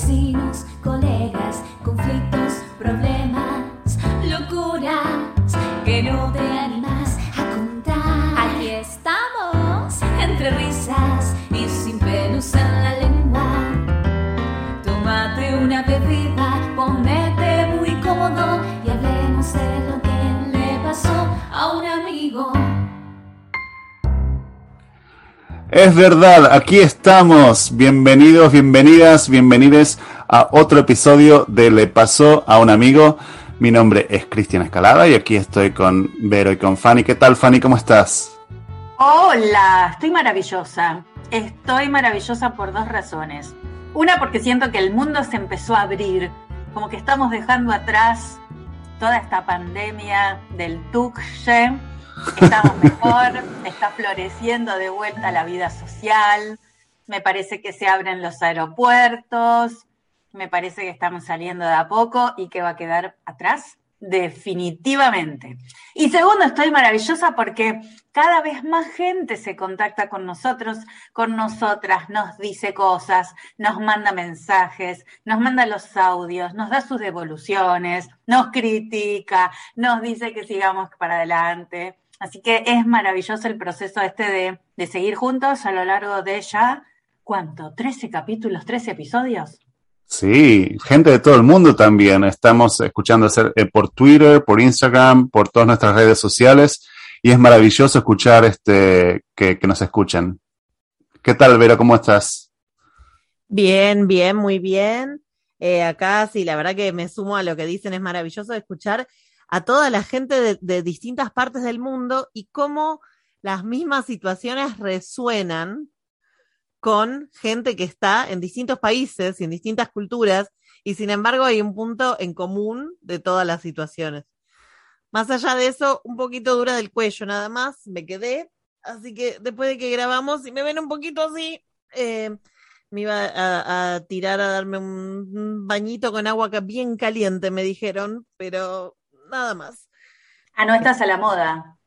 vecinos, colegas, conflictos, problemas, locuras que no te Es verdad, aquí estamos. Bienvenidos, bienvenidas, bienvenides a otro episodio de Le pasó a un amigo. Mi nombre es Cristian Escalada y aquí estoy con Vero y con Fanny. ¿Qué tal, Fanny? ¿Cómo estás? Hola, estoy maravillosa. Estoy maravillosa por dos razones. Una porque siento que el mundo se empezó a abrir, como que estamos dejando atrás toda esta pandemia del tuxe estamos mejor, está floreciendo de vuelta la vida social, me parece que se abren los aeropuertos, me parece que estamos saliendo de a poco y que va a quedar atrás definitivamente. Y segundo, estoy maravillosa porque cada vez más gente se contacta con nosotros, con nosotras, nos dice cosas, nos manda mensajes, nos manda los audios, nos da sus devoluciones, nos critica, nos dice que sigamos para adelante. Así que es maravilloso el proceso este de, de seguir juntos a lo largo de ya, ¿cuánto? ¿13 capítulos, 13 episodios? Sí, gente de todo el mundo también. Estamos escuchando eh, por Twitter, por Instagram, por todas nuestras redes sociales y es maravilloso escuchar este que, que nos escuchen. ¿Qué tal, Vera? ¿Cómo estás? Bien, bien, muy bien. Eh, acá sí, la verdad que me sumo a lo que dicen, es maravilloso escuchar a toda la gente de, distintas partes del mundo y cómo las mismas situaciones resuenan con gente que está en distintos países y en distintas culturas, y sin embargo hay un punto en común de todas las situaciones. Más allá de eso, un poquito dura del cuello nada más, me quedé, así que después de que grabamos, si me ven un poquito así, eh, me iba a, a, tirar a darme un bañito con agua bien caliente, me dijeron, pero nada más. Ah, no estás a la moda.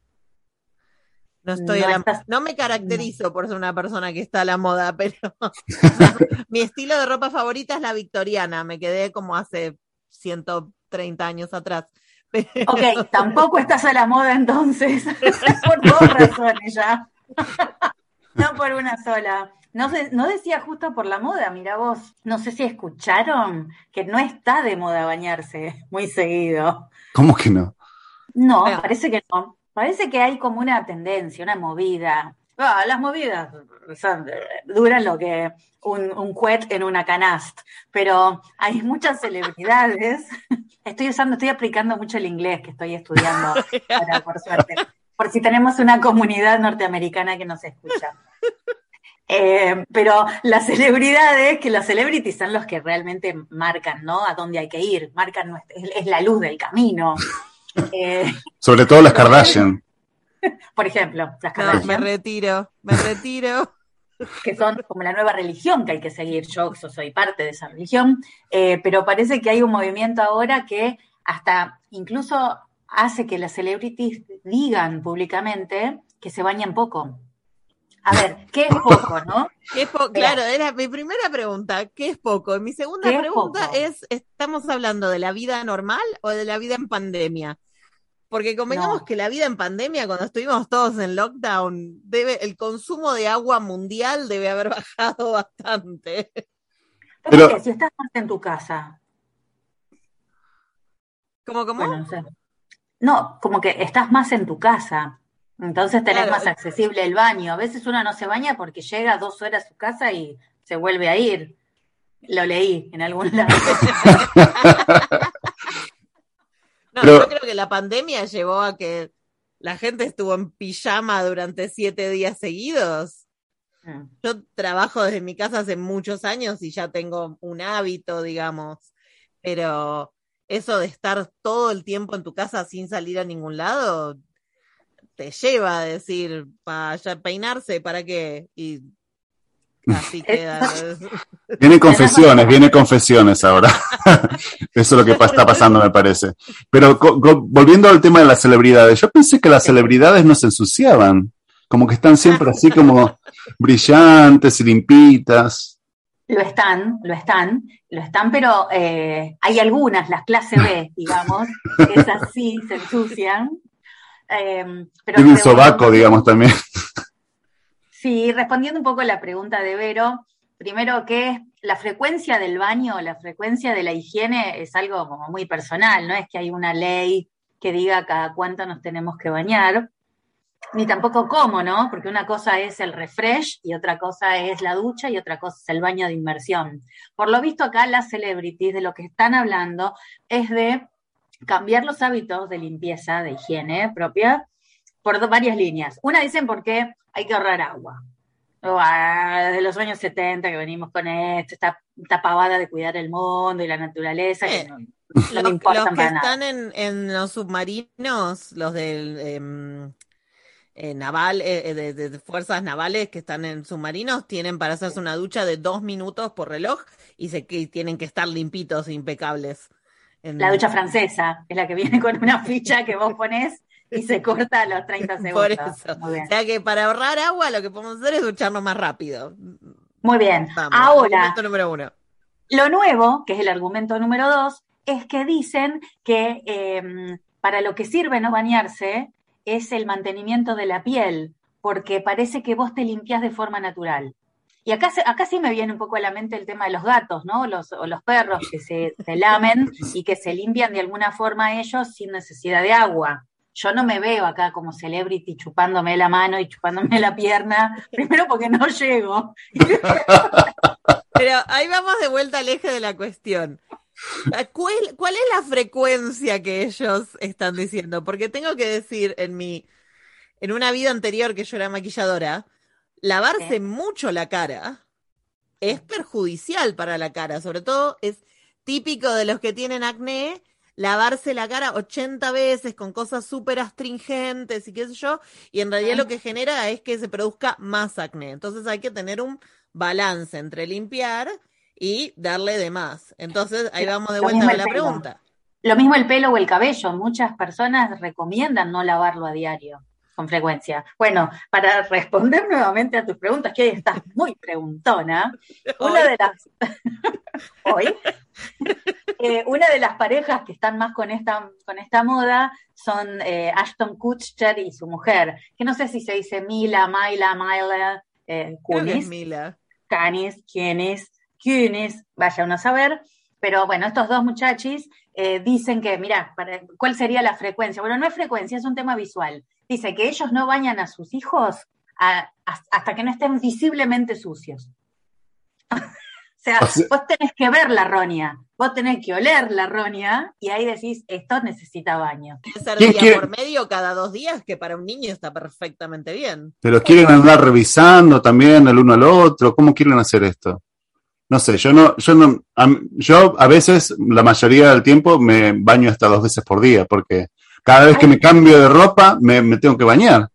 No estoy no, a la, estás... no me caracterizo no. por ser una persona que está a la moda, pero mi estilo de ropa favorita es la victoriana. Me quedé como hace 130 años atrás. Pero... Ok, tampoco estás a la moda entonces, por dos razones ya. no por una sola. No, sé, no decía justo por la moda, mira vos. No sé si escucharon que no está de moda bañarse muy seguido. ¿Cómo que no? No, parece que no. Parece que hay como una tendencia, una movida. Ah, las movidas son, duran lo que un, un cuet en una canast, pero hay muchas celebridades. Estoy usando, estoy aplicando mucho el inglés que estoy estudiando, para, por suerte, por si tenemos una comunidad norteamericana que nos escucha. Eh, pero las celebridades, que las celebrities son los que realmente marcan, ¿no? A dónde hay que ir, marcan, es, es la luz del camino. Eh, Sobre todo las Kardashian. Por ejemplo, las Kardashian. No, me retiro, me retiro. Que son como la nueva religión que hay que seguir. Yo, yo soy parte de esa religión, eh, pero parece que hay un movimiento ahora que hasta incluso hace que las celebrities digan públicamente que se bañan poco. A ver, ¿qué es poco, no? ¿Qué es po claro, era mi primera pregunta, ¿qué es poco? Mi segunda pregunta es, es, ¿estamos hablando de la vida normal o de la vida en pandemia? Porque convengamos no. que la vida en pandemia, cuando estuvimos todos en lockdown, debe, el consumo de agua mundial debe haber bajado bastante. Pero, qué? Si estás más en tu casa. ¿Cómo, cómo? Bueno, o sea, no, como que estás más en tu casa. Entonces tenés claro. más accesible el baño. A veces uno no se baña porque llega dos horas a su casa y se vuelve a ir. Lo leí en algún lado. no, Pero... yo creo que la pandemia llevó a que la gente estuvo en pijama durante siete días seguidos. Mm. Yo trabajo desde mi casa hace muchos años y ya tengo un hábito, digamos. Pero eso de estar todo el tiempo en tu casa sin salir a ningún lado, te lleva a decir, para peinarse, ¿para qué? Y así queda. Viene confesiones, viene confesiones ahora. Eso es lo que está pasando, me parece. Pero volviendo al tema de las celebridades, yo pensé que las celebridades no se ensuciaban, como que están siempre así como brillantes y limpitas. Lo están, lo están, lo están, pero eh, hay algunas, las clase B, digamos, que esas sí se ensucian. Eh, pero Tiene un sobaco, digamos, también. Sí, respondiendo un poco a la pregunta de Vero, primero que la frecuencia del baño, la frecuencia de la higiene es algo como muy personal, no es que hay una ley que diga cada cuánto nos tenemos que bañar, ni tampoco cómo, ¿no? Porque una cosa es el refresh y otra cosa es la ducha y otra cosa es el baño de inmersión. Por lo visto acá las celebrities de lo que están hablando es de cambiar los hábitos de limpieza, de higiene propia, por varias líneas. Una dicen porque hay que ahorrar agua. O, ah, Desde los años 70 que venimos con esto, esta, esta pavada de cuidar el mundo y la naturaleza, que no, no Los, que para nada. están en, en los submarinos, los del em, eh, naval, eh, eh, de, de- de fuerzas navales que están en submarinos, tienen para hacerse una ducha de dos minutos por reloj y se que tienen que estar limpitos, e impecables. En- La ducha francesa es la que viene con una ficha que vos ponés y se corta a los 30 Por segundos. eso. Muy bien. O sea que para ahorrar agua lo que podemos hacer es ducharnos más rápido. Muy bien. Vamos, Ahora, argumento número uno. Lo nuevo, que es el argumento número dos, es que dicen que eh, para lo que sirve no bañarse es el mantenimiento de la piel, porque parece que vos te limpias de forma natural. Y acá, acá sí me viene un poco a la mente el tema de los gatos, ¿no? Los, o los perros que se, se lamen y que se limpian de alguna forma ellos sin necesidad de agua. Yo no me veo acá como celebrity chupándome la mano y chupándome la pierna, primero porque no llego. Pero ahí vamos de vuelta al eje de la cuestión. ¿Cuál, cuál es la frecuencia que ellos están diciendo? Porque tengo que decir, en mi, en una vida anterior que yo era maquilladora, lavarse Sí. mucho la cara es perjudicial para la cara. Sobre todo es típico de los que tienen acné, lavarse la cara 80 veces con cosas súper astringentes y qué sé yo, y en realidad lo que genera es que se produzca más acné. Entonces hay que tener un balance entre limpiar y darle de más. Entonces ahí vamos de vuelta a la pregunta. Lo mismo el pelo o el cabello. Muchas personas recomiendan no lavarlo a diario, con frecuencia. Bueno, para responder nuevamente a tus preguntas, que hoy estás muy preguntona, una de las hoy, eh, una de las parejas que están más con esta, con esta moda son eh, Ashton Kutcher y su mujer, que no sé si se dice Mila, Myla, Myla, eh, Kunis. Mila. Canis, quiénes, quiénes, vaya uno a saber. Pero bueno, estos dos muchachis eh, dicen que, mira, ¿cuál sería la frecuencia? Bueno, no es frecuencia, es un tema visual. Dice que ellos no bañan a sus hijos a- a- hasta que no estén visiblemente sucios. o sea, O sea- vos tenés que ver la roña, vos tenés que oler la roña y ahí decís, esto necesita baño. Puede ser ¿Quién día quiere- por medio cada dos días, que para un niño está perfectamente bien. Pero quieren andar revisando también el uno al otro. ¿Cómo quieren hacer esto? No sé, yo no, yo no, a, yo a veces, la mayoría del tiempo, me baño hasta dos veces por día, porque cada vez que me cambio de ropa, me, me tengo que bañar.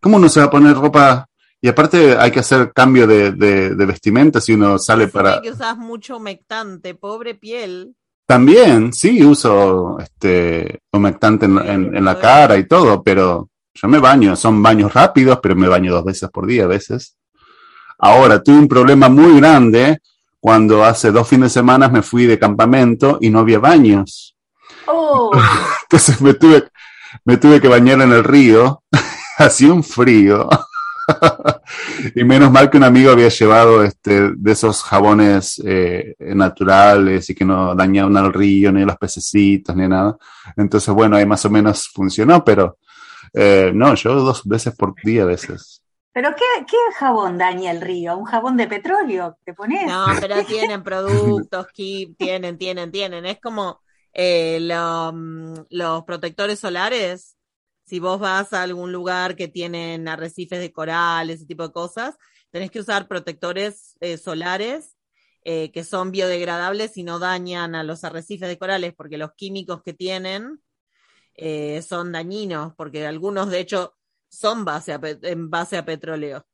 ¿Cómo uno se va a poner ropa? Y aparte hay que hacer cambio de, de, de vestimenta si uno sale Decime para... que usas mucho humectante, pobre piel. También, sí, uso este humectante en, en- en la cara y todo, pero yo me baño, son baños rápidos, pero me baño dos veces por día a veces. Ahora, tuve un problema muy grande cuando hace dos fines de semana me fui de campamento y no había baños. Oh, Entonces me tuve, me tuve que bañar en el río, hacía un frío. y menos mal que un amigo había llevado este, de esos jabones eh, naturales y que no dañaban al río, ni a los pececitos, ni nada. Entonces, bueno, ahí más o menos funcionó, pero eh, no, yo dos veces por día a veces. pero ¿qué, ¿qué jabón daña el río? ¿Un jabón de petróleo te pones? No, pero tienen productos, tienen, tienen, tienen. Es como eh, lo- mm, los protectores solares. Si vos vas a algún lugar que tienen arrecifes de coral, ese tipo de cosas, tenés que usar protectores eh, solares eh, que son biodegradables y no dañan a los arrecifes de corales, porque los químicos que tienen eh, son dañinos, porque algunos de hecho son base en base a petróleo.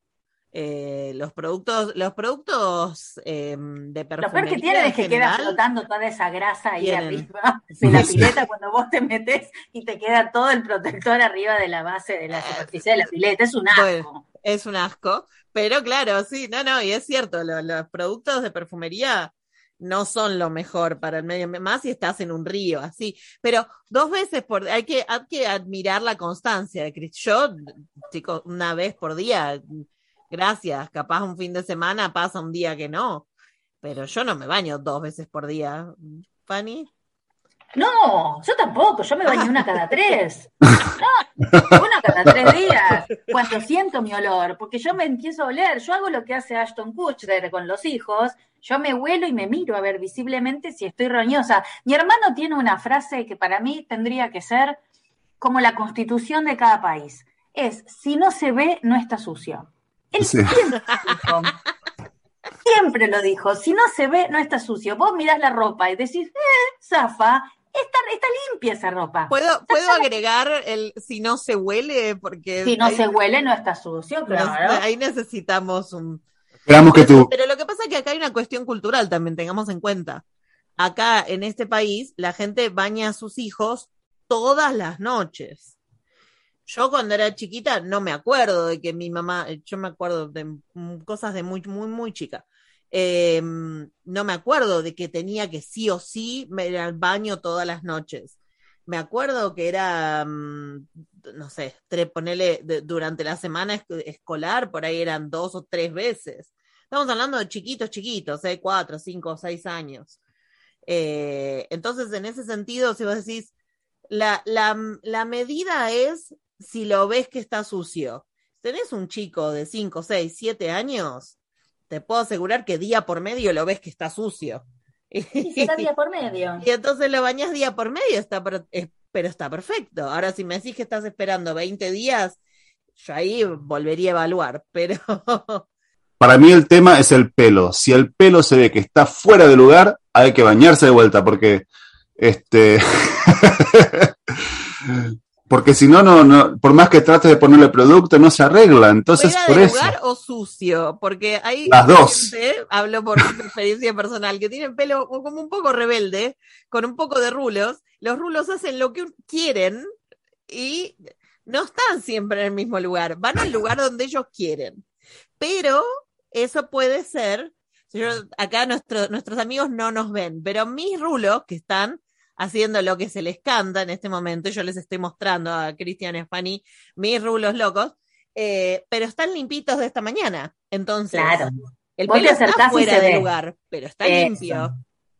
Eh, los productos, los productos eh, de Lo peor perfumería que tienen en es que queda flotando toda esa grasa ahí Tienen. arriba de la pileta cuando vos te metes y te queda todo el protector arriba de la base de la superficie de la pileta. Es un asco. Bueno, es un asco, pero claro, sí, no, no, y es cierto, lo- los productos de perfumería no son lo mejor para el medio ambiente, más si estás en un río, así. Pero dos veces por, hay que, hay que admirar la constancia de Chris. Yo, chicos, una vez por día, gracias, capaz un fin de semana pasa un día que no, pero yo no me baño dos veces por día. Fanny, No, yo tampoco, yo me baño una cada tres. No, una cada tres días, cuando siento mi olor, porque yo me empiezo a oler, yo hago lo que hace Ashton Kutcher con los hijos, yo me huelo y me miro a ver visiblemente si estoy roñosa. Mi hermano tiene una frase que para mí tendría que ser como la constitución de cada país. Es, si no se ve, no está sucio. Él Sí. siempre lo dijo. Siempre lo dijo, si no se ve, no está sucio. Vos mirás la ropa y decís, eh, zafa, está, está limpia esa ropa. ¿puedo, ¿puedo agregar el si no se huele? Porque Si no ahí- se huele, no está sucio, claro. ahí necesitamos un, Esperamos que Pero, tú. pero lo que pasa es que acá hay una cuestión cultural también, tengamos en cuenta. Acá en este país la gente baña a sus hijos todas las noches. Yo cuando era chiquita no me acuerdo de que mi mamá, yo me acuerdo de cosas de muy, muy, muy chica. Eh, no me acuerdo de que tenía que sí o sí ir al baño todas las noches. Me acuerdo que era, mm, no sé, tre- ponele durante la semana es- escolar, por ahí eran dos o tres veces. Estamos hablando de chiquitos, chiquitos, ¿eh? cuatro, cinco, seis años. Eh, entonces, en ese sentido, si vos decís, la, la, la medida es si lo ves que está sucio. Si tenés un chico de cinco, seis, siete años, te puedo asegurar que día por medio lo ves que está sucio. Y será día por medio. Y entonces lo bañas día por medio, está per- es- pero está perfecto. Ahora, si me decís que estás esperando 20 días, yo ahí volvería a evaluar, pero Para mí el tema es el pelo. Si el pelo se ve que está fuera de lugar, hay que bañarse de vuelta porque este porque si no, no, no, por más que trates de ponerle producto, no se arregla. Entonces, fuera por de eso. lugar o sucio, porque hay Las dos. gente, hablo por experiencia personal, que tienen pelo como un poco rebelde, con un poco de rulos. Los rulos hacen lo que quieren y no están siempre en el mismo lugar, van al lugar donde ellos quieren. Pero eso puede ser, yo- acá nuestro- nuestros amigos no nos ven, pero mis rulos que están haciendo lo que se les canta en este momento, yo les estoy mostrando a Cristian Fanny mis rulos locos, eh, pero están limpitos de esta mañana. Entonces, Claro. el Vos pelo está fuera de ve. lugar, pero está Eso. limpio.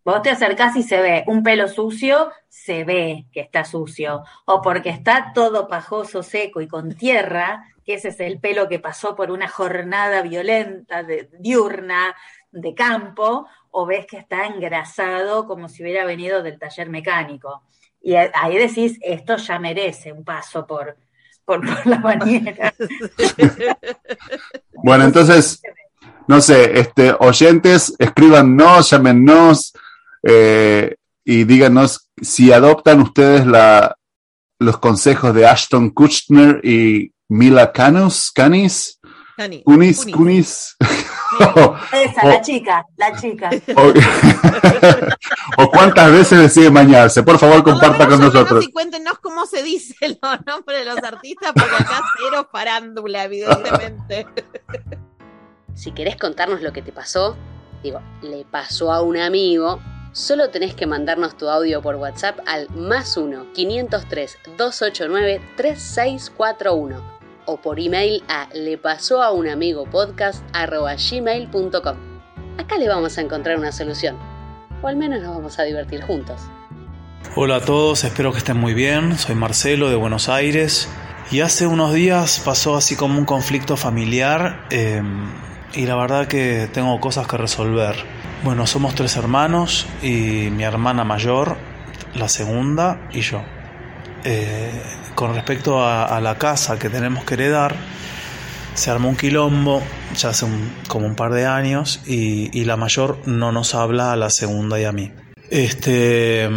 Vos te acercás y se ve un pelo sucio, se ve que está sucio. O porque está todo pajoso, seco y con tierra, que ese es el pelo que pasó por una jornada violenta, de, diurna, de campo, o ves que está engrasado como si hubiera venido del taller mecánico. Y ahí decís, esto ya merece un paso por, por, por la bañera. Bueno, entonces, no sé, este, oyentes, escríbanos, llámenos eh, y díganos si adoptan ustedes la, los consejos de Ashton Kutcher y Mila Canis, Canis, Cani, Kunis, Kunis. Esa, la chica, la chica. o, o cuántas veces deciden bañarse. Por favor, comparta con nosotros. Y cuéntenos cómo se dicen los nombres de los artistas, porque acá cero farándula, evidentemente. Si querés contarnos lo que te pasó, digo, le pasó a un amigo, solo tenés que mandarnos tu audio por WhatsApp al más 1 503 289 3641 o por email a le pasó a un amigo podcast gmail.com. Acá le vamos a encontrar una solución, o al menos nos vamos a divertir juntos. Hola a todos, espero que estén muy bien. Soy Marcelo de Buenos Aires y hace unos días pasó así como un conflicto familiar eh, y la verdad que tengo cosas que resolver. Bueno, somos tres hermanos y mi hermana mayor, la segunda y yo. Eh, con respecto a, la casa que tenemos que heredar, se armó un quilombo ya hace como un par de años y, y la mayor no nos habla a la segunda y a mí. Este,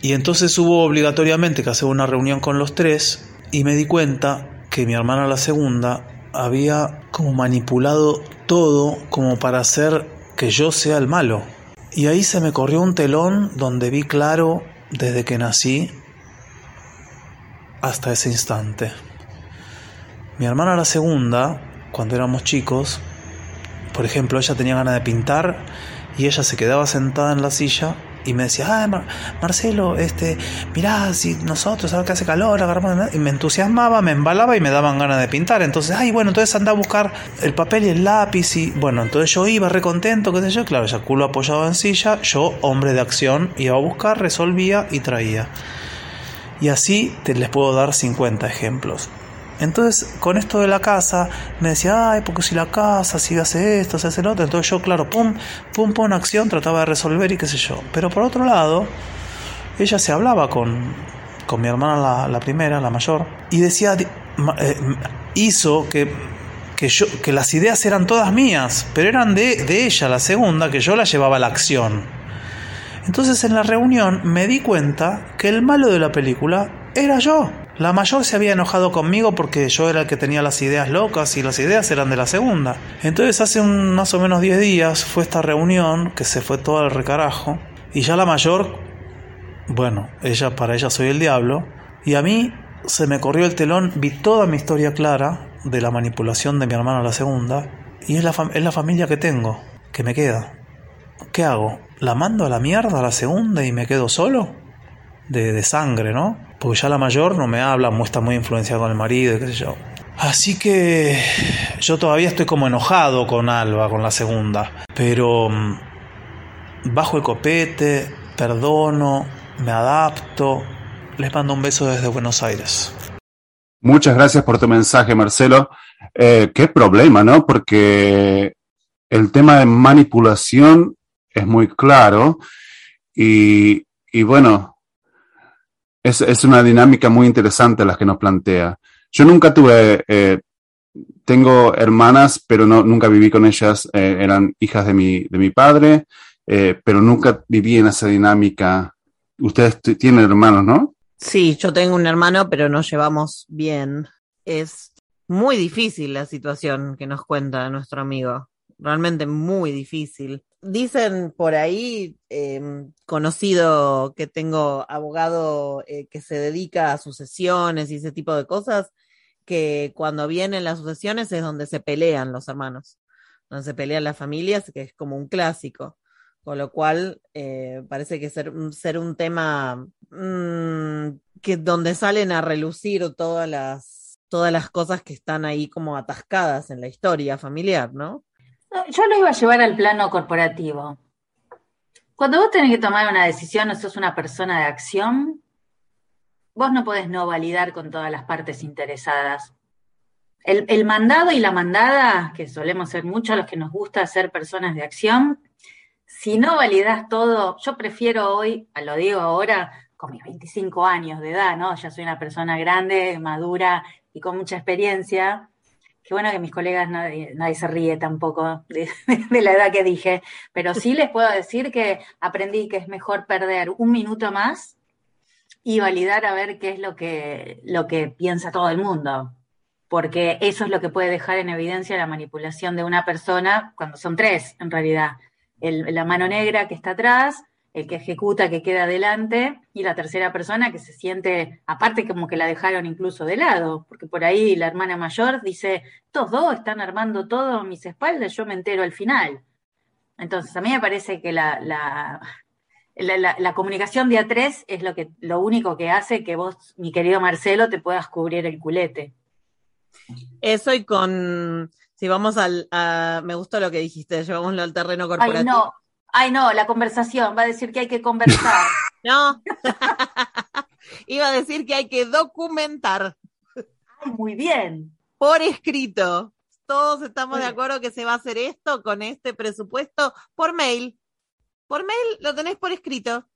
y entonces hubo obligatoriamente que hacer una reunión con los tres y me di cuenta que mi hermana la segunda había como manipulado todo como para hacer que yo sea el malo. Y ahí se me corrió un telón donde vi claro desde que nací hasta ese instante. Mi hermana la segunda cuando éramos chicos, por ejemplo, ella tenía ganas de pintar y ella se quedaba sentada en la silla y me decía, Marcelo, este, mirá, si nosotros, ahora que hace calor, agarramos, y me entusiasmaba, me embalaba y me daban ganas de pintar. Entonces, ay, bueno, entonces anda a buscar el papel y el lápiz y, bueno, entonces yo iba recontento, qué sé yo, claro, ya culo apoyado en silla, yo, hombre de acción, iba a buscar, resolvía y traía. Y así te les puedo dar 50 ejemplos. Entonces, con esto de la casa, me decía, ay, porque si la casa, si hace esto, se hace lo otro. Entonces yo, claro, pum, pum, pum, acción, trataba de resolver y qué sé yo. Pero por otro lado, ella se hablaba con, con mi hermana, la, primera, la mayor, y decía, eh, hizo que, que, yo, que las ideas eran todas mías, pero eran de, de ella, la segunda, que yo la llevaba a la acción. Entonces en la reunión me di cuenta que el malo de la película era yo. La mayor se había enojado conmigo porque yo era el que tenía las ideas locas y las ideas eran de la segunda. Entonces hace un, más o menos 10 días fue esta reunión que se fue todo al recarajo y ya la mayor, bueno, ella para ella soy el diablo y a mí se me corrió el telón, vi toda mi historia clara de la manipulación de mi hermano la segunda y es la, es la familia que tengo, que me queda. ¿Qué hago? ¿La mando a la mierda a la segunda y me quedo solo? De, de sangre, ¿no? porque ya la mayor no me habla, muestra muy influenciada con el marido, qué sé yo. Así que yo todavía estoy como enojado con Alba, con la segunda, pero mm, bajo el copete, perdono, me adapto, les mando un beso desde Buenos Aires. Muchas gracias por tu mensaje, Marcelo. Eh, qué problema, ¿no? Porque el tema de manipulación es muy claro y, y bueno, es, es, una dinámica muy interesante la que nos plantea. Yo nunca tuve, eh, tengo hermanas, pero no, nunca viví con ellas, eh, eran hijas de mi, de mi padre, eh, pero nunca viví en esa dinámica. Ustedes tienen hermanos, ¿no? Sí, yo tengo un hermano, pero nos llevamos bien. Es muy difícil la situación que nos cuenta nuestro amigo, realmente muy difícil dicen por ahí, em, conocido que tengo abogado eh, que se dedica a sucesiones y ese tipo de cosas, que cuando vienen las sucesiones es donde se pelean los hermanos, donde se pelean las familias, que es como un clásico. Con lo cual, eh, parece que ser, ser un tema mm, que donde salen a relucir todas las, todas las cosas que están ahí como atascadas en la historia familiar, ¿no? Yo lo iba a llevar al plano corporativo. Cuando vos tenés que tomar una decisión o sos una persona de acción, vos no podés no validar con todas las partes interesadas. El, mandado y la mandada, que solemos ser muchos los que nos gusta ser personas de acción, si no validas todo, yo prefiero hoy, lo digo ahora, con mis 25 años de edad, ¿no? Ya soy una persona grande, madura y con mucha experiencia, Qué bueno que mis colegas nadie, se ríe tampoco de, la edad que dije, pero sí les puedo decir que aprendí que es mejor perder un minuto más y validar a ver qué es lo que, lo que piensa todo el mundo, porque eso es lo que puede dejar en evidencia la manipulación de una persona cuando son tres, en realidad. la mano negra que está atrás, el que ejecuta que queda adelante y la tercera persona que se siente, aparte como que la dejaron incluso de lado, porque por ahí la hermana mayor dice, estos dos están armando todo a mis espaldas, yo me entero al final. Entonces, a mí me parece que la, la, la, comunicación de A3 es lo, que, lo único que hace que vos, mi querido Marcelo, te puedas cubrir el culete. Eso y con, si vamos al, a, me gustó lo que dijiste, llevámoslo al terreno corporativo. Ay, no Ay, no, la conversación, va a decir que hay que conversar. no, iba a decir que hay que documentar. Ay, muy bien. Por escrito. Todos estamos de acuerdo que se va a hacer esto con este presupuesto por mail. Por mail lo tenés por escrito.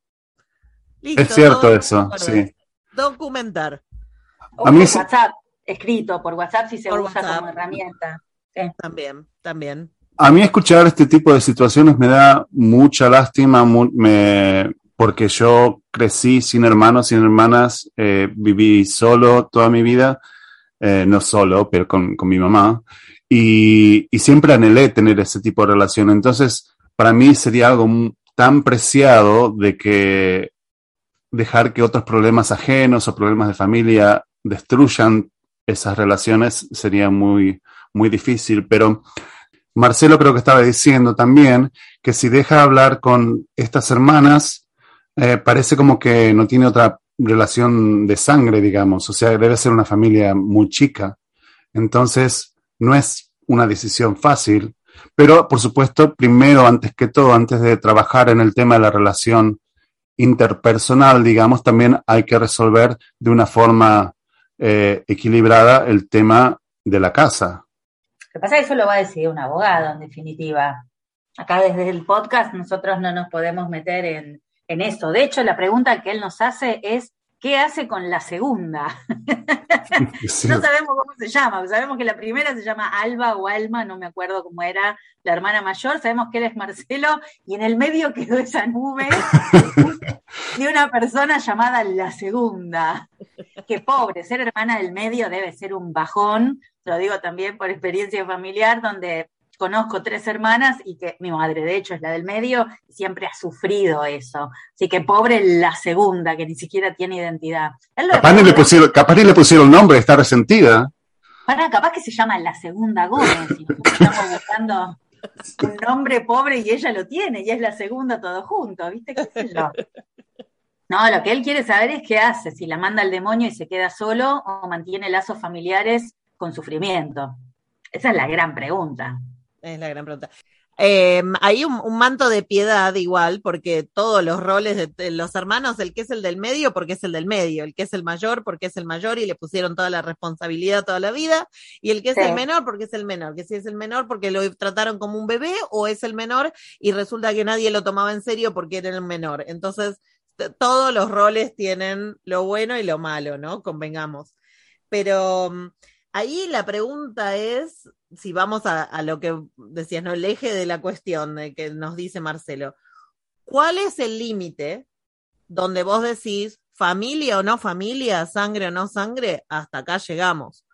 Listo, es cierto eso, sí. Documentar. O a mí por WhatsApp, escrito por WhatsApp si se usa como herramienta. También, también. A mí escuchar este tipo de situaciones me da mucha lástima porque yo crecí sin hermanos, sin hermanas, eh, viví solo toda mi vida, eh, no solo, pero con, mi mamá, y, siempre anhelé tener ese tipo de relación. Entonces, para mí sería algo tan preciado de que dejar que otros problemas ajenos o problemas de familia destruyan esas relaciones sería muy, muy difícil, pero Marcelo creo que estaba diciendo también que si deja hablar con estas hermanas, eh, parece como que no tiene otra relación de sangre, digamos, o sea, debe ser una familia muy chica. Entonces, no es una decisión fácil, pero por supuesto, primero, antes que todo, antes de trabajar en el tema de la relación interpersonal, digamos, también hay que resolver de una forma eh, equilibrada el tema de la casa. Lo que pasa es que eso lo va a decidir un abogado, en definitiva. Acá desde el podcast nosotros no nos podemos meter en, en eso. De hecho, la pregunta que él nos hace es, ¿qué hace con la segunda? Sí. No sabemos cómo se llama, sabemos que la primera se llama Alba o Alma, no me acuerdo cómo era la hermana mayor, sabemos que él es Marcelo y en el medio quedó esa nube de una persona llamada la segunda. Que pobre, ser hermana del medio debe ser un bajón, lo digo también por experiencia familiar, donde conozco tres hermanas y que mi madre, de hecho, es la del medio, y siempre ha sufrido eso. Así que pobre la segunda, que ni siquiera tiene identidad. Capaz ni le pusieron, capaz ni le pusieron nombre, está resentida. Capaz que se llama la segunda Gómez, y estamos buscando un nombre pobre y ella lo tiene, y es la segunda todo junto, ¿viste? ¿Qué sé yo? No, lo que él quiere saber es qué hace, si la manda al demonio y se queda solo o mantiene lazos familiares con sufrimiento. Esa es la gran pregunta. Es la gran pregunta. Eh, hay un, un, manto de piedad igual, porque todos los roles de, de, los hermanos, el que es el del medio, porque es el del medio, el que es el mayor, porque es el mayor y le pusieron toda la responsabilidad toda la vida, y el que es sí. el menor, porque es el menor, que si es el menor porque lo trataron como un bebé, o es el menor y resulta que nadie lo tomaba en serio porque era el menor. Entonces, todos los roles tienen lo bueno y lo malo, ¿no? Convengamos. Pero mm, ahí la pregunta es, si vamos a, a, lo que decías, ¿no? El eje de la cuestión de que nos dice Marcelo, ¿cuál es el límite donde vos decís familia o no familia, sangre o no sangre? Hasta acá llegamos.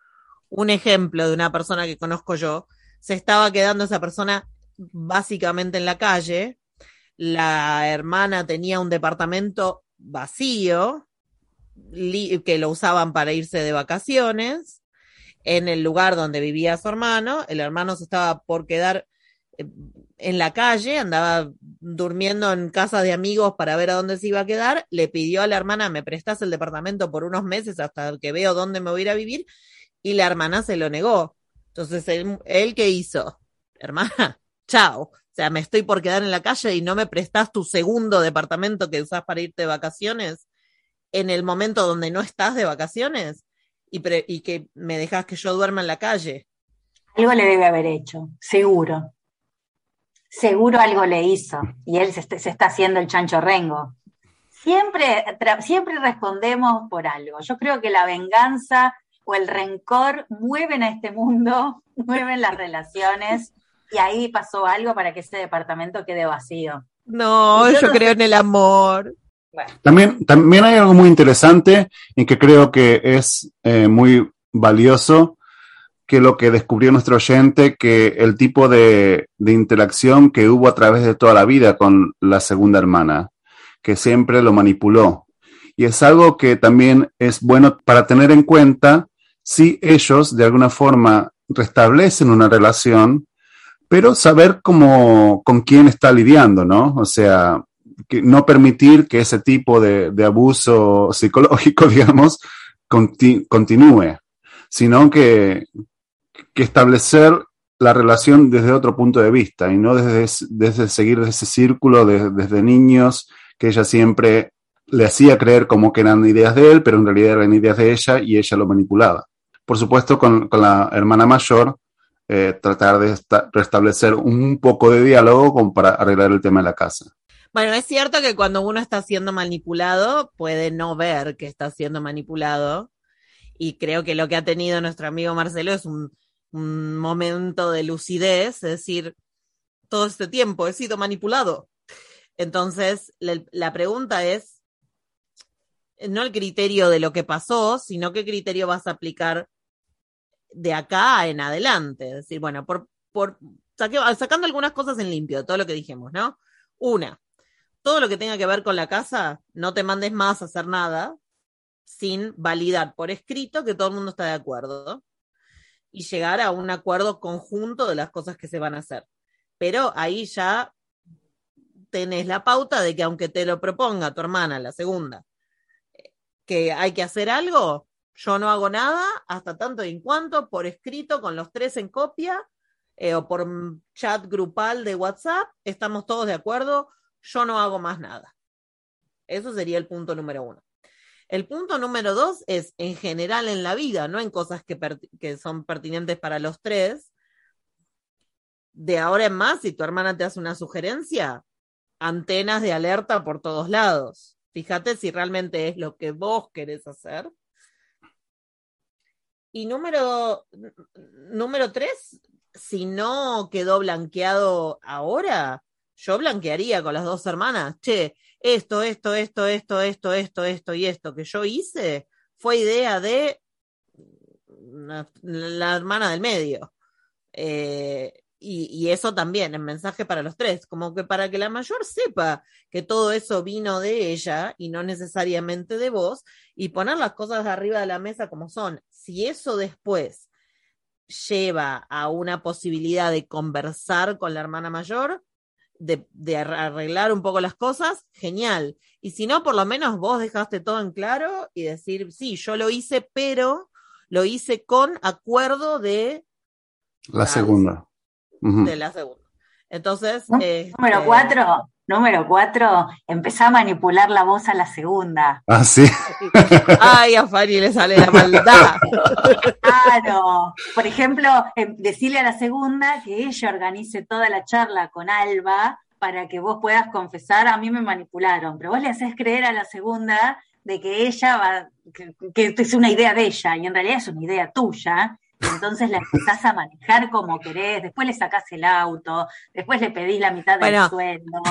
Un ejemplo de una persona que conozco yo, se estaba quedando esa persona básicamente en la calle, la hermana tenía un departamento vacío, que lo usaban para irse de vacaciones, en el lugar donde vivía su hermano, el hermano se estaba por quedar eh, en la calle, andaba durmiendo en casa de amigos para ver a dónde se iba a quedar, le pidió a la hermana, me prestas el departamento por unos meses hasta que veo dónde me voy a ir a vivir, y la hermana se lo negó. Entonces, él, él ¿qué hizo? Hermana, chao. O sea, me estoy por quedar en la calle y no me prestas tu segundo departamento que usás para irte de vacaciones en el momento donde no estás de vacaciones y, pre y que me dejas que yo duerma en la calle. Algo le debe haber hecho, seguro. Seguro algo le hizo y él se, se está haciendo el chancho rengo. Siempre, siempre respondemos por algo. Yo creo que la venganza o el rencor mueven a este mundo, mueven las relaciones y ahí pasó algo para que ese departamento quede vacío. No, yo, yo no creo sé. en el amor. También, también hay algo muy interesante y que creo que es eh, muy valioso, que lo que descubrió nuestro oyente, que el tipo de, de, interacción que hubo a través de toda la vida con la segunda hermana, que siempre lo manipuló. Y es algo que también es bueno para tener en cuenta si ellos de alguna forma restablecen una relación, pero saber cómo, con quién está lidiando, ¿no? O sea, no permitir que ese tipo de, abuso psicológico, digamos, conti continúe, sino que, establecer la relación desde otro punto de vista y no desde, desde seguir ese círculo de, desde niños que ella siempre le hacía creer como que eran ideas de él, pero en realidad eran ideas de ella y ella lo manipulaba. Por supuesto, con, la hermana mayor, eh, tratar de restablecer un poco de diálogo para arreglar el tema de la casa. Bueno, es cierto que cuando uno está siendo manipulado, puede no ver que está siendo manipulado. Y creo que lo que ha tenido nuestro amigo Marcelo es un, momento de lucidez, es decir, todo este tiempo he sido manipulado. Entonces, la, la pregunta es, no el criterio de lo que pasó, sino qué criterio vas a aplicar de acá en adelante. Es decir, bueno, por, por saque, sacando algunas cosas en limpio, todo lo que dijimos, ¿no? Una, todo lo que tenga que ver con la casa, no te mandes más a hacer nada sin validar por escrito que todo el mundo está de acuerdo. y llegar a un acuerdo conjunto de las cosas que se van a hacer. Pero ahí ya tenés la pauta de que aunque te lo proponga tu hermana, la segunda, que hay que hacer algo, yo no hago nada hasta tanto y en cuanto por escrito con los tres en copia eh, o por chat grupal de WhatsApp, estamos todos de acuerdo, yo no hago más nada. Eso sería el punto número uno. El punto número dos es en general en la vida, no en cosas que, que son pertinentes para los tres. De ahora en más, si tu hermana te hace una sugerencia, antenas de alerta por todos lados. Fíjate si realmente es lo que vos querés hacer. Y número, número tres, si no quedó blanqueado ahora, yo blanquearía con las dos hermanas. Che, esto, esto, esto, esto, esto, esto, esto y esto que yo hice fue idea de la hermana del medio. Eh, y, eso también, el mensaje para los tres, como que para que la mayor sepa que todo eso vino de ella y no necesariamente de vos, y poner las cosas arriba de la mesa como son. Si eso después lleva a una posibilidad de conversar con la hermana mayor, de, de, arreglar un poco las cosas, genial. Y si no, por lo menos vos dejaste todo en claro y decir, sí, yo lo hice, pero lo hice con acuerdo de... La segunda de la segunda. Entonces. Este, número cuatro, número cuatro, empezá a manipular la voz a la segunda. Ah, sí. Ay, a Fanny le sale la maldad. Claro. Por ejemplo, em, decirle a la segunda que ella organice toda la charla con Alba para que vos puedas confesar, a mí me manipularon, pero vos le haces creer a la segunda de que ella va, que, que es una idea de ella, y en realidad es una idea tuya, entonces la empezás a manejar como querés, después le sacás el auto, después le pedís la mitad del sueldo.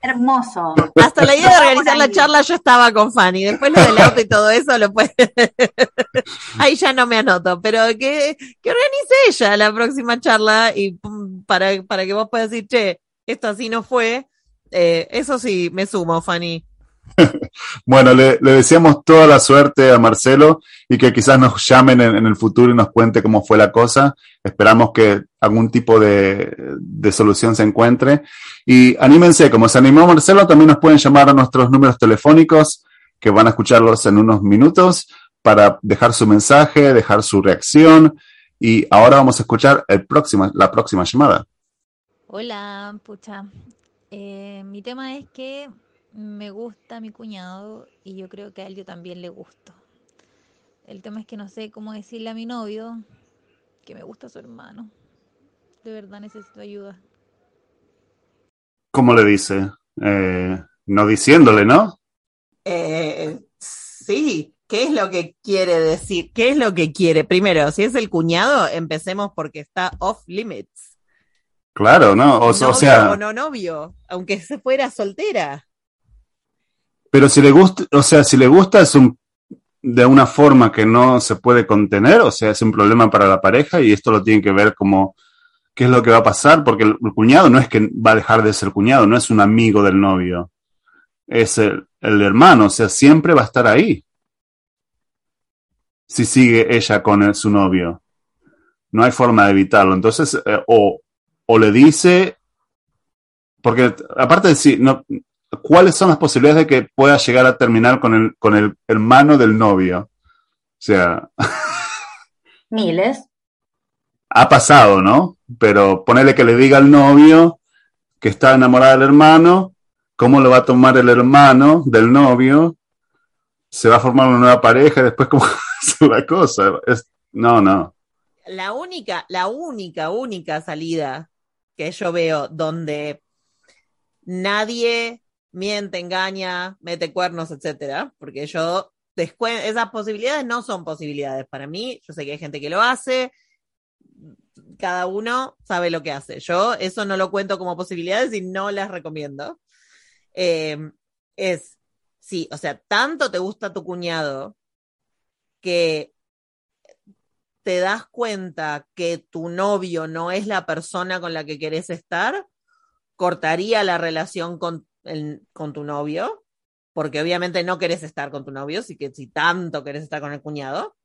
Hermoso. Hasta la idea de organizar la charla yo estaba con Fanny, después lo del auto y todo eso lo puede... Ahí ya no me anoto, pero que, que organice ella la próxima charla y para, para que vos puedas decir, che, esto así no fue. Eh, eso sí, me sumo, Fanny. Bueno, le, deseamos toda la suerte a Marcelo y que quizás nos llamen en, el futuro y nos cuente cómo fue la cosa. Esperamos que algún tipo de, solución se encuentre. Y anímense, como se animó Marcelo, también nos pueden llamar a nuestros números telefónicos, que van a escucharlos en unos minutos, para dejar su mensaje, dejar su reacción. Y ahora vamos a escuchar la próxima llamada. Hola, pucha. Eh, mi tema es que me gusta mi cuñado y yo creo que a él yo también le gusto. El tema es que no sé cómo decirle a mi novio que me gusta su hermano. De verdad necesito ayuda. ¿Cómo le dice? Eh, no diciéndole, ¿no? Eh, sí, ¿qué es lo que quiere decir? ¿Qué es lo que quiere? Primero, si es el cuñado, empecemos porque está off limits. Claro, ¿no? O, o sea. O no novio, aunque se fuera soltera. Pero si le gusta, o sea, si le gusta es un de una forma que no se puede contener, o sea, es un problema para la pareja y esto lo tiene que ver como qué es lo que va a pasar, porque el, cuñado no es que va a dejar de ser cuñado, no es un amigo del novio, es el, hermano, o sea, siempre va a estar ahí. Si sigue ella con su novio. No hay forma de evitarlo. Entonces, eh, o, o, le dice, porque aparte de si, no, ¿cuáles son las posibilidades de que pueda llegar a terminar con el, con el hermano del novio? O sea. Miles. Ha pasado, ¿no? Pero ponerle que le diga al novio que está enamorada del hermano, ¿cómo lo va a tomar el hermano del novio? ¿Se va a formar una nueva pareja? Después, ¿cómo es la cosa? no, no. La única, la única, única salida que yo veo donde nadie miente, engaña, mete cuernos, etcétera, porque yo esas posibilidades no son posibilidades para mí. Yo sé que hay gente que lo hace, cada uno sabe lo que hace. Yo eso no lo cuento como posibilidades y no las recomiendo. Em, es, sí, o sea, tanto te gusta tu cuñado que te das cuenta que tu novio no es la persona con la que querés estar, cortaría la relación con con tu novio, porque obviamente no querés estar con tu novio, si, que, si tanto querés estar con el cuñado,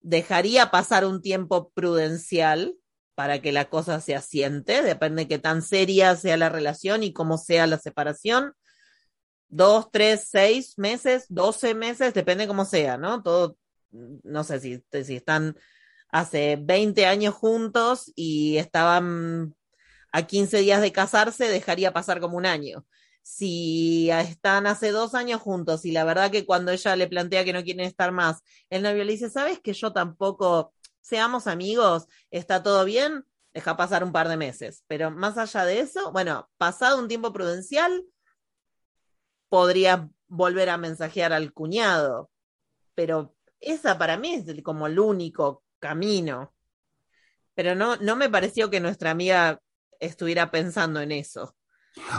dejaría pasar un tiempo prudencial para que la cosa se asiente, depende de qué tan seria sea la relación y cómo sea la separación. Dos, tres, seis meses, doce meses, depende cómo sea, ¿no? Todo, no sé si, si están hace 20 años juntos y estaban a 15 días de casarse, dejaría pasar como un año. Si están hace dos años juntos y la verdad que cuando ella le plantea que no quieren estar más, el novio le dice, ¿sabes que yo tampoco seamos amigos, está todo bien, deja pasar un par de meses. Pero más allá de eso, bueno, pasado un tiempo prudencial, podría volver a mensajear al cuñado. Pero esa para mí es como el único camino. Pero no, no me pareció que nuestra amiga estuviera pensando en eso.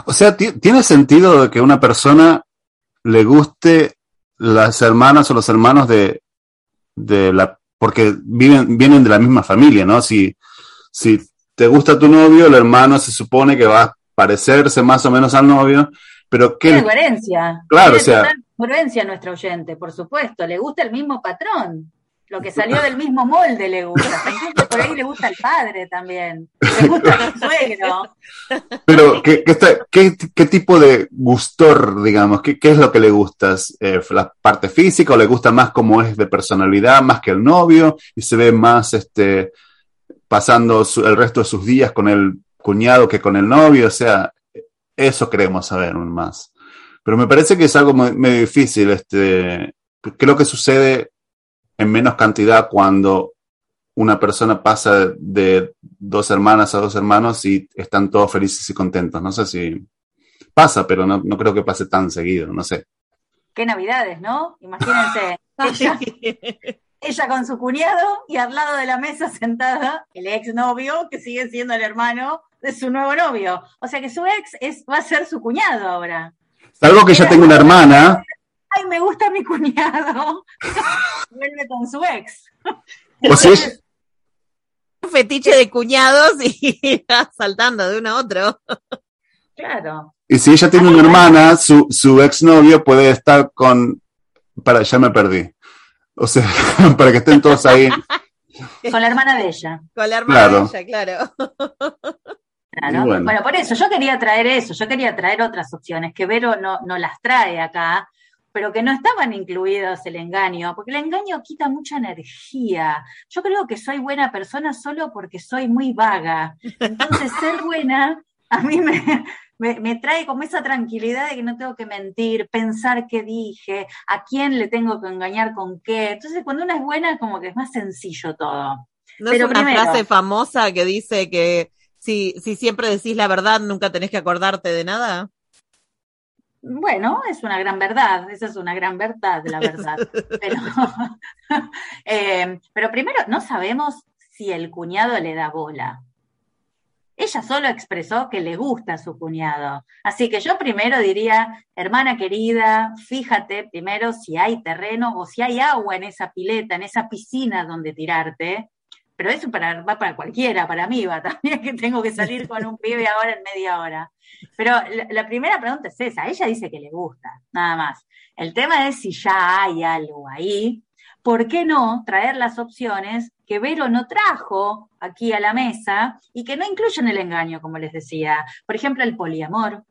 O sea, ¿tiene sentido de que una persona le guste las hermanas o los hermanos de, de la porque viven, vienen de la misma familia, ¿no? Si, si te gusta tu novio, el hermano se supone que va a parecerse más o menos al novio, pero ¿qué? Tiene coherencia. Claro, o sea. Coherencia a nuestro oyente, por supuesto. Le gusta el mismo patrón. Lo que salió del mismo molde le gusta. Por ahí le gusta el padre también. Le gusta el suegro. Pero, ¿qué, qué, qué, tipo de gustor, digamos? ¿Qué, es lo que le gusta? Eh, ¿La parte física o le gusta más cómo es de personalidad, más que el novio? Y se ve más este, pasando el resto de sus días con el cuñado que con el novio. O sea, eso queremos saber más. Pero me parece que es algo medio difícil. Este, creo que sucede en menos cantidad cuando una persona pasa de dos hermanas a dos hermanos y están todos felices y contentos. No sé si pasa, pero no, creo que pase tan seguido, no sé. Qué navidades, ¿no? Imagínense, ella, con su cuñado y al lado de la mesa sentada el ex novio que sigue siendo el hermano de su nuevo novio. O sea que su ex es, va a ser su cuñado ahora. Salvo que ya tengo una hermana ay, me gusta mi cuñado, vuelve con su ex. O sea, un fetiche de cuñados y saltando de uno a otro. Claro. Y si ella tiene una hermana, su, su exnovio puede estar con. Para, ya me perdí. O sea, para que estén todos ahí. Con la hermana de ella. Con la hermana de ella, claro. Claro. Bueno. bueno. por eso yo quería traer eso, yo quería traer otras opciones que Vero no, no las trae acá, pero que no estaban incluidos el engaño, porque el engaño quita mucha energía. Yo creo que soy buena persona solo porque soy muy vaga. Entonces, ser buena a mí me, me, trae como esa tranquilidad de que no tengo que mentir, pensar qué dije, a quién le tengo que engañar con qué. Entonces, cuando una es buena, como que es más sencillo todo. ¿No Pero es una frase famosa que dice que si, si siempre decís la verdad, nunca tenés que acordarte de nada? Bueno, es una gran verdad, esa es una gran verdad, la verdad. Pero, eh, pero primero, no sabemos si el cuñado le da bola. Ella solo expresó que le gusta a su cuñado. Así que yo primero diría, hermana querida, fíjate primero si hay terreno o si hay agua en esa pileta, en esa piscina donde tirarte, pero eso para, va para cualquiera, para mí va también, que tengo que salir con un pibe ahora en media hora. Pero la, primera pregunta es esa, ella dice que le gusta, nada más. El tema es si ya hay algo ahí, ¿por qué no traer las opciones que Vero no trajo aquí a la mesa y que no incluyen el engaño, como les decía? Por ejemplo, el poliamor,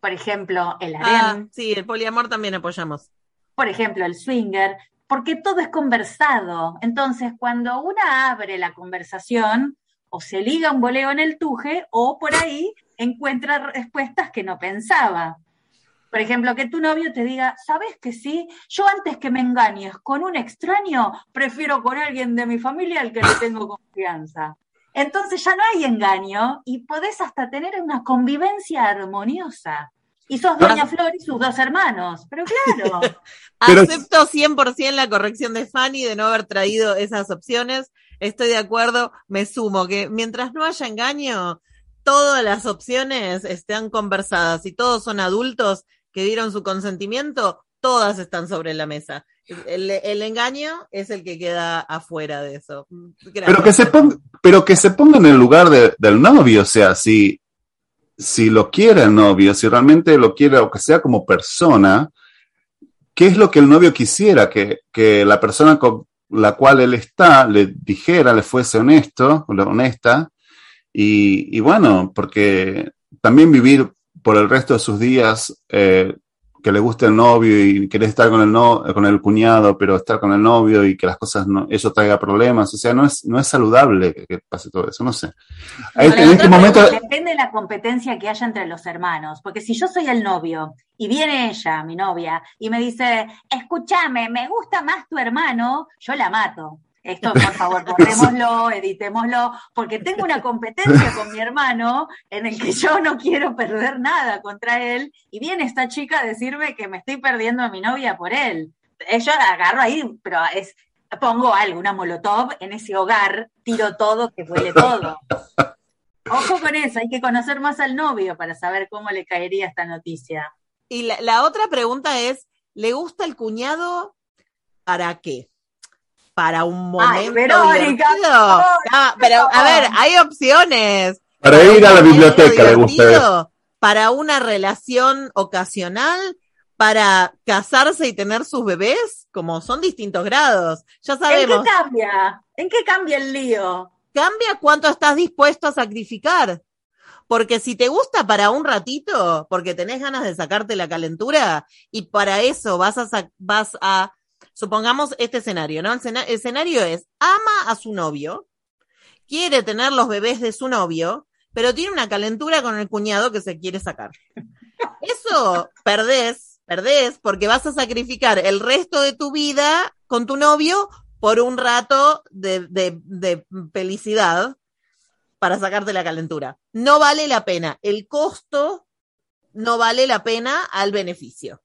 por ejemplo, el harem. Ah, sí, el poliamor también apoyamos. Por ejemplo, el swinger, porque todo es conversado. Entonces, cuando una abre la conversación, o se liga un boleo en el tuje, o por ahí encuentra respuestas que no pensaba. Por ejemplo, que tu novio te diga, ¿sabes que sí? Yo antes que me engañes con un extraño, prefiero con alguien de mi familia al que le tengo confianza. Entonces ya no hay engaño y podés hasta tener una convivencia armoniosa. Y sos Doña Flor y sus dos hermanos, pero claro. Acepto 100% la corrección de Fanny de no haber traído esas opciones. Estoy de acuerdo, me sumo que mientras no haya engaño, todas las opciones están conversadas y todos son adultos que dieron su consentimiento, todas están sobre la mesa. El, engaño es el que queda afuera de eso. Pero que, se ponga, pero que se ponga en el lugar del novio, o sea, si si lo quiere el novio, si realmente lo quiere, o que sea como persona, ¿qué es lo que el novio quisiera? Que, la persona la cual él está le dijera, le fuese honesto, honesta, y, y bueno, porque también vivir por el resto de sus días eh, que le guste el novio y querer estar con el, no, con el cuñado, pero estar con el novio y que las cosas no, eso traiga problemas. O sea, no es, no es saludable que, que pase todo eso, no sé. Ahora, en este momento, Depende de la competencia que haya entre los hermanos, porque si yo soy el novio y viene ella, mi novia, y me dice, escúchame, me gusta más tu hermano, yo la mato. Esto, por favor, borrémoslo, editémoslo, porque tengo una competencia con mi hermano en el que yo no quiero perder nada contra él, y viene esta chica a decirme que me estoy perdiendo a mi novia por él. Eh, Yo agarro ahí, pero es, pongo algo, una molotov en ese hogar, tiro todo, que huele todo. Ojo con eso, hay que conocer más al novio para saber cómo le caería esta noticia. Y la, la otra pregunta es, ¿le gusta el cuñado para qué? Para un momento Verónica, divertido. no, Ah, pero a ver, hay opciones. para ir a la biblioteca le gusta Para una relación ocasional, para casarse y tener sus bebés, como son distintos grados. Ya ¿En sabemos, qué cambia? ¿En qué cambia el lío? cambia cuánto estás dispuesto a sacrificar. Porque si te gusta para un ratito, porque tenés ganas de sacarte la calentura, y para eso vas a, vas a, supongamos este escenario, ¿no? El, escena- el escenario es, ama a su novio, quiere tener los bebés de su novio, pero tiene una calentura con el cuñado que se quiere sacar. Eso perdés, perdés, porque vas a sacrificar el resto de tu vida con tu novio por un rato de, de, de felicidad para sacarte la calentura. No vale la pena. El costo no vale la pena al beneficio.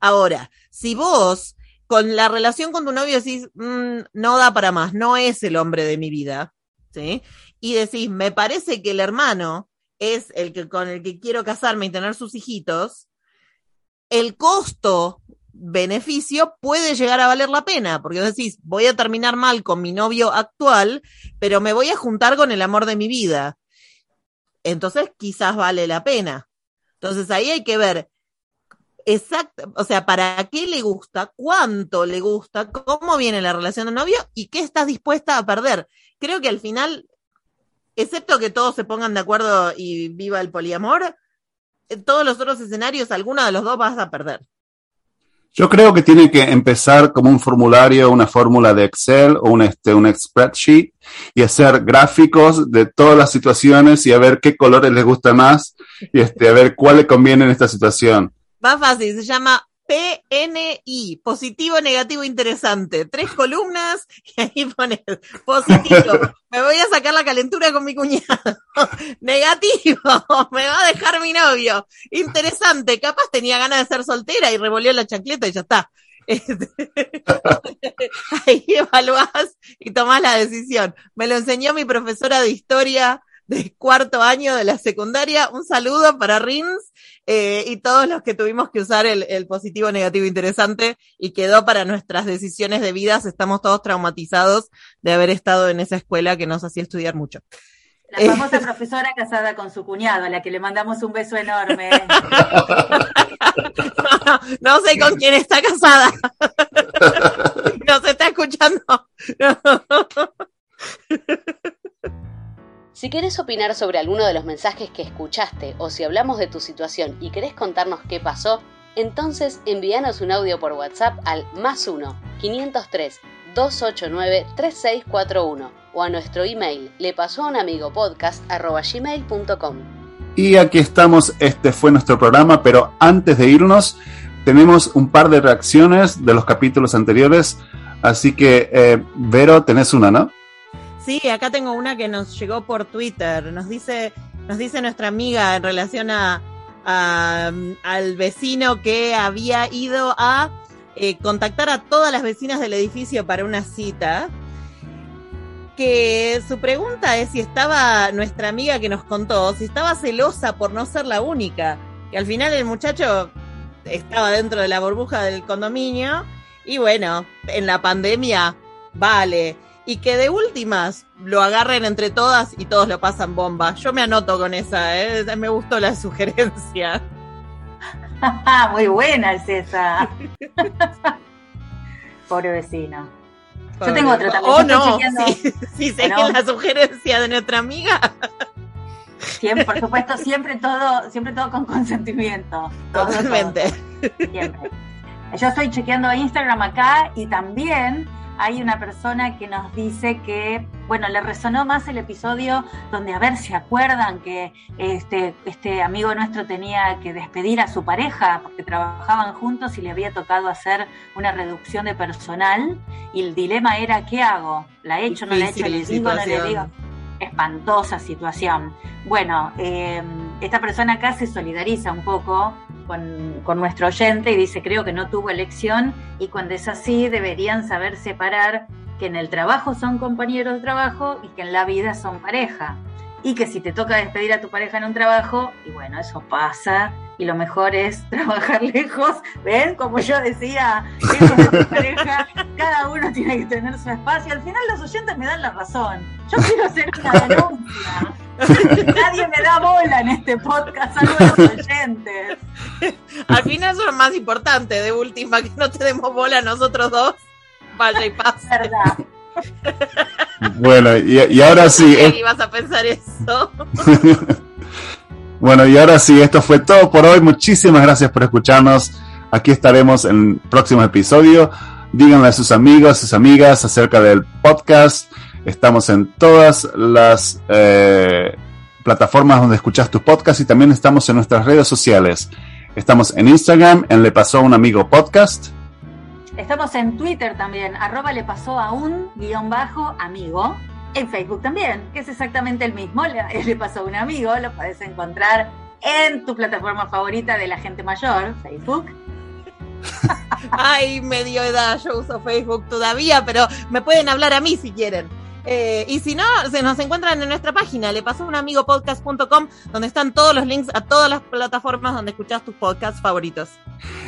Ahora, si vos con la relación con tu novio decís, "Mm, no da para más, no es el hombre de mi vida, ¿sí? Y decís, me parece que el hermano es el que con el que quiero casarme y tener sus hijitos, el costo beneficio puede llegar a valer la pena, porque decís, voy a terminar mal con mi novio actual, pero me voy a juntar con el amor de mi vida. Entonces quizás vale la pena. Entonces ahí hay que ver exacto, o sea, para qué le gusta, cuánto le gusta, cómo viene la relación de novio y qué estás dispuesta a perder. Creo que al final, excepto que todos se pongan de acuerdo y viva el poliamor, en todos los otros escenarios, alguno de los dos vas a perder. Yo creo que tiene que empezar como un formulario, una fórmula de Excel o un, este, spreadsheet y hacer gráficos de todas las situaciones y a ver qué colores les gusta más y este, a ver cuál le conviene en esta situación. Más fácil, se llama PNI, positivo, negativo, interesante. Tres columnas y ahí pones positivo. Me voy a sacar la calentura con mi cuñado. Negativo, me va a dejar mi novio. Interesante, capaz tenía ganas de ser soltera y revolvió la chancleta y ya está. Ahí evaluás y tomás la decisión. Me lo enseñó mi profesora de historia de cuarto año de la secundaria. Un saludo para Rins eh, y todos los que tuvimos que usar el, el, positivo, negativo, interesante y quedó para nuestras decisiones de vidas. Estamos todos traumatizados de haber estado en esa escuela que nos hacía estudiar mucho. La famosa profesora casada con su cuñado, a la que le mandamos un beso enorme. no, no sé con quién está casada. Nos está escuchando. Si querés opinar sobre alguno de los mensajes que escuchaste o si hablamos de tu situación y querés contarnos qué pasó, entonces envíanos un audio por WhatsApp al más 1 503 289 3641 o a nuestro email le pasó a un amigo podcast gmail.com. Y aquí estamos, este fue nuestro programa, pero antes de irnos tenemos un par de reacciones de los capítulos anteriores, así que eh, Vero, tenés una, ¿no? Sí, acá tengo una que nos llegó por Twitter. Nos dice, nos dice nuestra amiga en relación a, a al vecino que había ido a eh, contactar a todas las vecinas del edificio para una cita. Que su pregunta es si estaba nuestra amiga que nos contó, si estaba celosa por no ser la única. Que al final el muchacho estaba dentro de la burbuja del condominio y bueno, en la pandemia, vale y que de últimas lo agarren entre todas y todos lo pasan bomba. Yo me anoto con esa, ¿eh? me gustó la sugerencia. Muy buena es esa. Pobre vecino. Yo tengo otro también. Oh, no. chequeando- Sí, sí, sé Pero- que la sugerencia de nuestra amiga. Siempre, por supuesto, siempre todo, siempre todo con consentimiento. Todo, todo, Totalmente. siempre. Yo estoy chequeando Instagram acá y también hay una persona que nos dice que, bueno, le resonó más el episodio donde, a ver, ¿se acuerdan que este, este amigo nuestro tenía que despedir a su pareja porque trabajaban juntos y le había tocado hacer una reducción de personal? Y el dilema era, ¿qué hago? ¿La echo, no la echo? ¿Le digo, no le digo? espantosa situación. Bueno, eh, esta persona acá se solidariza un poco con, nuestro oyente y dice, creo que no tuvo elección y cuando es así deberían saber separar que en el trabajo son compañeros de trabajo y que en la vida son pareja. Y que si te toca despedir a tu pareja en un trabajo, y bueno, eso pasa, y lo mejor es trabajar lejos, ¿ven? Como yo decía, cada uno tiene que tener su espacio. Al final los oyentes me dan la razón. Yo quiero hacer una denuncia. Nadie me da bola en este podcast, salvo los oyentes. Al final eso es lo más importante, de última, que no te demos bola a nosotros dos. Vaya y pase. Verdad. Bueno, y, y ahora sí, ¿Qué es- ibas a pensar eso? bueno, y ahora sí, esto fue todo por hoy. Muchísimas gracias por escucharnos. Aquí estaremos en el próximo episodio. Díganle a sus amigos, sus amigas acerca del podcast. Estamos en todas las eh, plataformas donde escuchas tus podcasts y también estamos en nuestras redes sociales. Estamos en Instagram, en Le Pasó a un Amigo Podcast. Estamos en Twitter también, arroba le pasó a un guion bajo amigo. En Facebook también, que es exactamente el mismo. Le, le pasó a un amigo, lo puedes encontrar en tu plataforma favorita de la gente mayor, Facebook. Ay, medio edad, yo uso Facebook todavía, pero me pueden hablar a mí si quieren. Eh, y si no, se nos encuentran en nuestra página, le pasó un amigo podcast.com, donde están todos los links a todas las plataformas donde escuchas tus podcasts favoritos.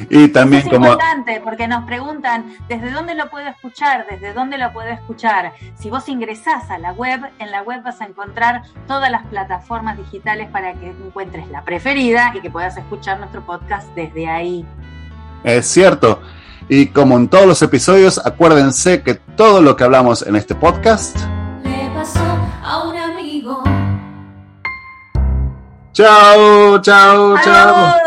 Y también es como... importante porque nos preguntan desde dónde lo puedo escuchar, desde dónde lo puedo escuchar. Si vos ingresás a la web, en la web vas a encontrar todas las plataformas digitales para que encuentres la preferida y que puedas escuchar nuestro podcast desde ahí. Es cierto. Y como en todos los episodios, acuérdense que todo lo que hablamos en este podcast. Le pasó a un amigo. Chao, chao, chao. ¡Adiós!